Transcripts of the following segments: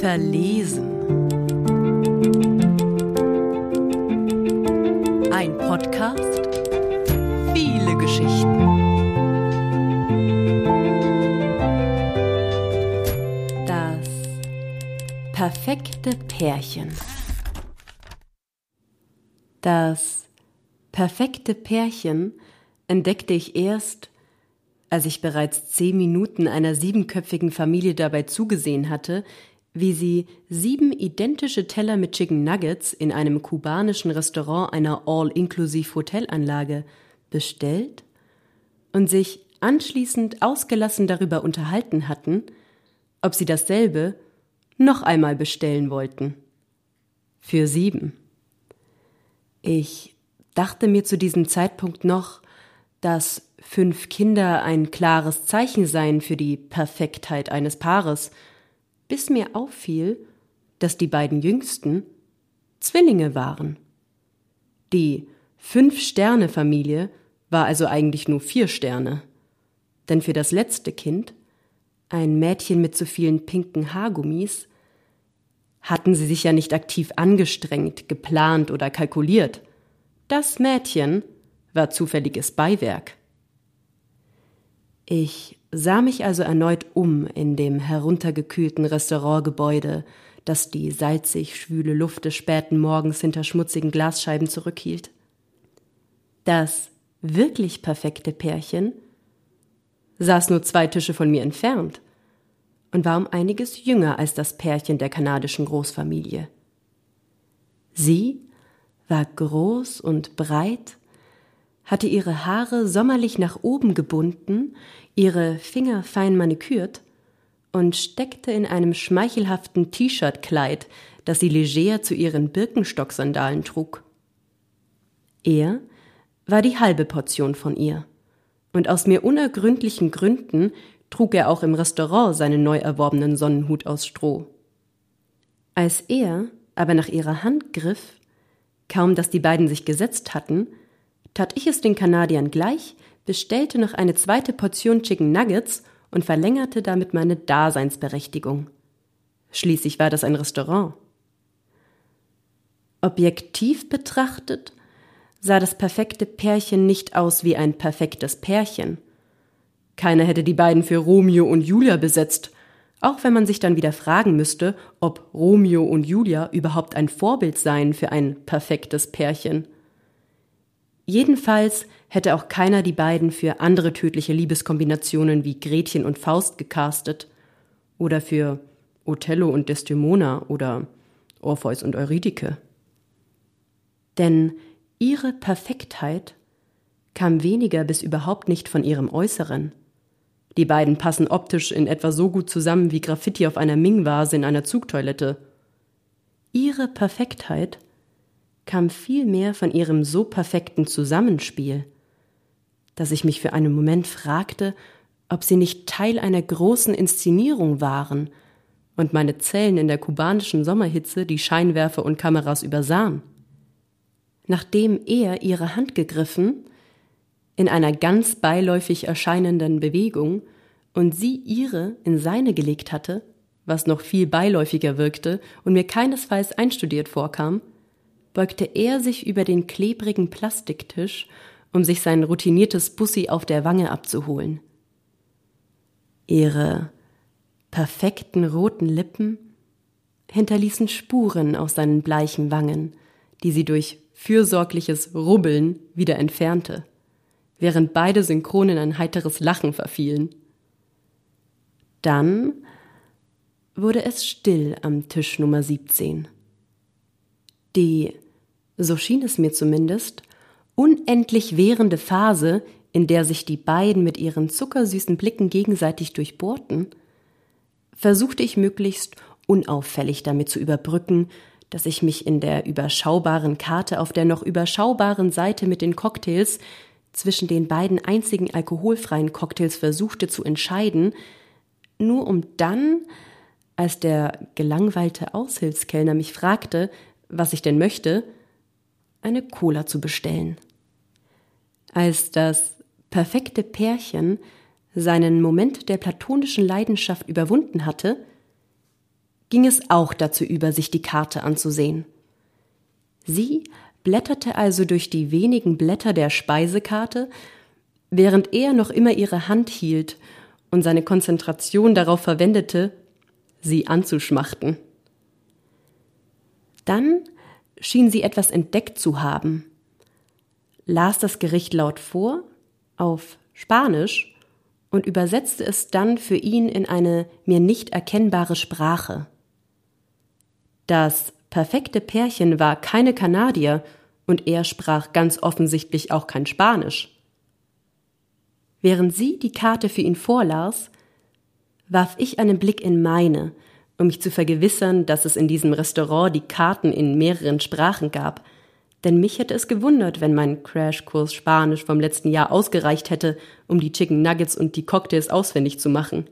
Verlesen. Ein Podcast. Viele Geschichten. Das perfekte Pärchen. Das perfekte Pärchen entdeckte ich erst, als ich bereits zehn Minuten einer siebenköpfigen Familie dabei zugesehen hatte, wie sie sieben identische Teller mit Chicken Nuggets in einem kubanischen Restaurant einer All-Inclusive-Hotelanlage bestellt und sich anschließend ausgelassen darüber unterhalten hatten, ob sie dasselbe noch einmal bestellen wollten. Für sieben. Ich dachte mir zu diesem Zeitpunkt noch, dass fünf Kinder ein klares Zeichen seien für die Perfektheit eines Paares, bis mir auffiel, dass die beiden Jüngsten Zwillinge waren. Die Fünf-Sterne-Familie war also eigentlich nur vier Sterne. Denn für das letzte Kind, ein Mädchen mit so vielen pinken Haargummis, hatten sie sich ja nicht aktiv angestrengt, geplant oder kalkuliert. Das Mädchen war zufälliges Beiwerk. Ich sah mich also erneut um in dem heruntergekühlten Restaurantgebäude, das die salzig schwüle Luft des späten Morgens hinter schmutzigen Glasscheiben zurückhielt. Das wirklich perfekte Pärchen saß nur zwei Tische von mir entfernt und war um einiges jünger als das Pärchen der kanadischen Großfamilie. Sie war groß und breit, hatte ihre Haare sommerlich nach oben gebunden, ihre Finger fein manikürt und steckte in einem schmeichelhaften T-Shirt-Kleid, das sie leger zu ihren Birkenstock-Sandalen trug. Er war die halbe Portion von ihr, und aus mir unergründlichen Gründen trug er auch im Restaurant seinen neu erworbenen Sonnenhut aus Stroh. Als er aber nach ihrer Hand griff, kaum dass die beiden sich gesetzt hatten, tat ich es den Kanadiern gleich, bestellte noch eine zweite Portion Chicken Nuggets und verlängerte damit meine Daseinsberechtigung. Schließlich war das ein Restaurant. Objektiv betrachtet sah das perfekte Pärchen nicht aus wie ein perfektes Pärchen. Keiner hätte die beiden für Romeo und Julia besetzt, auch wenn man sich dann wieder fragen müsste, ob Romeo und Julia überhaupt ein Vorbild seien für ein perfektes Pärchen. Jedenfalls hätte auch keiner die beiden für andere tödliche Liebeskombinationen wie Gretchen und Faust gecastet oder für Othello und Desdemona oder Orpheus und Eurydike. Denn ihre Perfektheit kam weniger bis überhaupt nicht von ihrem Äußeren. Die beiden passen optisch in etwa so gut zusammen wie Graffiti auf einer Ming-Vase in einer Zugtoilette. Ihre Perfektheit kam vielmehr von ihrem so perfekten Zusammenspiel, dass ich mich für einen Moment fragte, ob sie nicht Teil einer großen Inszenierung waren und meine Zellen in der kubanischen Sommerhitze die Scheinwerfer und Kameras übersahen. Nachdem er ihre Hand gegriffen, in einer ganz beiläufig erscheinenden Bewegung und sie ihre in seine gelegt hatte, was noch viel beiläufiger wirkte und mir keinesfalls einstudiert vorkam, beugte er sich über den klebrigen Plastiktisch, um sich sein routiniertes Bussi auf der Wange abzuholen. Ihre perfekten roten Lippen hinterließen Spuren auf seinen bleichen Wangen, die sie durch fürsorgliches Rubbeln wieder entfernte während beide synchron in ein heiteres Lachen verfielen. Dann wurde es still am Tisch Nummer 17. Die, so schien es mir zumindest, unendlich währende Phase, in der sich die beiden mit ihren zuckersüßen Blicken gegenseitig durchbohrten, versuchte ich möglichst unauffällig damit zu überbrücken, dass ich mich in der überschaubaren Karte auf der noch überschaubaren Seite mit den Cocktails zwischen den beiden einzigen alkoholfreien Cocktails versuchte zu entscheiden, nur um dann, als der gelangweilte Aushilfskellner mich fragte, was ich denn möchte, eine Cola zu bestellen. Als das perfekte Pärchen seinen Moment der platonischen Leidenschaft überwunden hatte, ging es auch dazu über, sich die Karte anzusehen. Sie blätterte also durch die wenigen Blätter der Speisekarte, während er noch immer ihre Hand hielt und seine Konzentration darauf verwendete, sie anzuschmachten. Dann schien sie etwas entdeckt zu haben, las das Gericht laut vor, auf Spanisch, und übersetzte es dann für ihn in eine mir nicht erkennbare Sprache. Das perfekte Pärchen war keine Kanadier und er sprach ganz offensichtlich auch kein Spanisch. Während sie die Karte für ihn vorlas, warf ich einen Blick in meine, um mich zu vergewissern, dass es in diesem Restaurant die Karten in mehreren Sprachen gab, denn mich hätte es gewundert, wenn mein Crashkurs Spanisch vom letzten Jahr ausgereicht hätte, um die Chicken Nuggets und die Cocktails auswendig zu machen.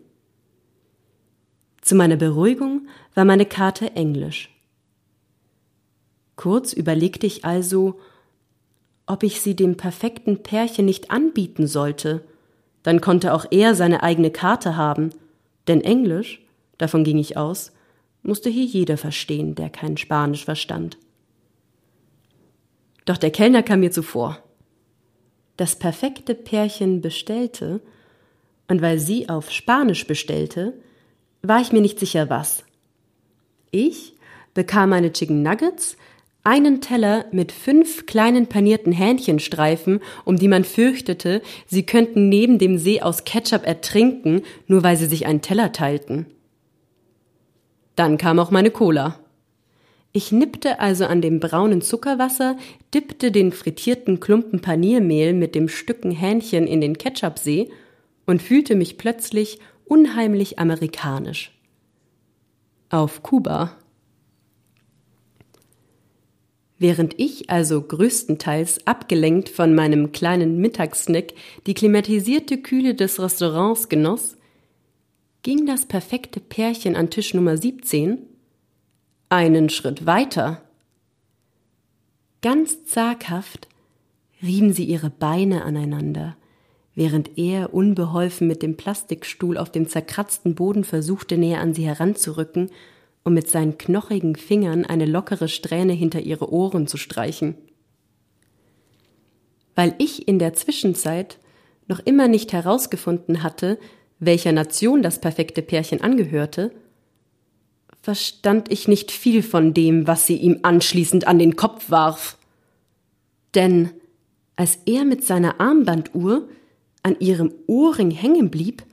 Zu meiner Beruhigung war meine Karte Englisch. Kurz überlegte ich also, ob ich sie dem perfekten Pärchen nicht anbieten sollte, dann konnte auch er seine eigene Karte haben, denn Englisch, davon ging ich aus, musste hier jeder verstehen, der kein Spanisch verstand. Doch der Kellner kam mir zuvor. Das perfekte Pärchen bestellte, und weil sie auf Spanisch bestellte, war ich mir nicht sicher was. Ich bekam meine Chicken Nuggets, einen Teller mit fünf kleinen panierten Hähnchenstreifen, um die man fürchtete, sie könnten neben dem See aus Ketchup ertrinken, nur weil sie sich einen Teller teilten. Dann kam auch meine Cola. Ich nippte also an dem braunen Zuckerwasser, dippte den frittierten Klumpen Paniermehl mit dem Stücken Hähnchen in den Ketchupsee und fühlte mich plötzlich unheimlich amerikanisch. Auf Kuba. Während ich also größtenteils abgelenkt von meinem kleinen Mittagssnack die klimatisierte Kühle des Restaurants genoss, ging das perfekte Pärchen an Tisch Nummer 17 einen Schritt weiter. Ganz zaghaft rieben sie ihre Beine aneinander, während er unbeholfen mit dem Plastikstuhl auf dem zerkratzten Boden versuchte, näher an sie heranzurücken um mit seinen knochigen Fingern eine lockere Strähne hinter ihre Ohren zu streichen. Weil ich in der Zwischenzeit noch immer nicht herausgefunden hatte, welcher Nation das perfekte Pärchen angehörte, verstand ich nicht viel von dem, was sie ihm anschließend an den Kopf warf. Denn als er mit seiner Armbanduhr an ihrem Ohrring hängen blieb,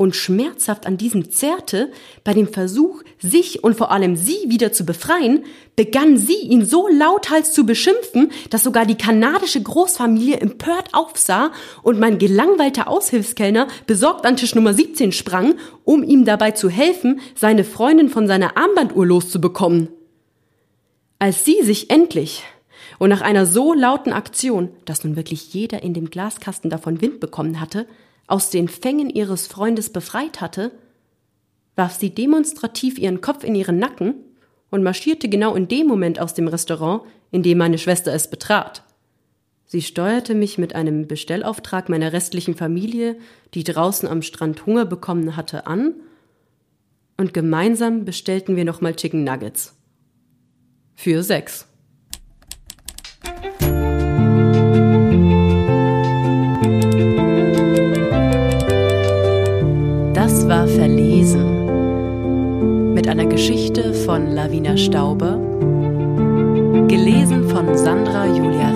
und schmerzhaft an diesem zerrte, bei dem Versuch, sich und vor allem sie wieder zu befreien, begann sie ihn so lauthals zu beschimpfen, dass sogar die kanadische Großfamilie empört aufsah und mein gelangweilter Aushilfskellner besorgt an Tisch Nummer 17 sprang, um ihm dabei zu helfen, seine Freundin von seiner Armbanduhr loszubekommen. Als sie sich endlich und nach einer so lauten Aktion, dass nun wirklich jeder in dem Glaskasten davon Wind bekommen hatte, aus den Fängen ihres Freundes befreit hatte, warf sie demonstrativ ihren Kopf in ihren Nacken und marschierte genau in dem Moment aus dem Restaurant, in dem meine Schwester es betrat. Sie steuerte mich mit einem Bestellauftrag meiner restlichen Familie, die draußen am Strand Hunger bekommen hatte, an, und gemeinsam bestellten wir nochmal Chicken Nuggets. Für sechs. Einer Geschichte von Lavina Stauber, gelesen von Sandra Julia.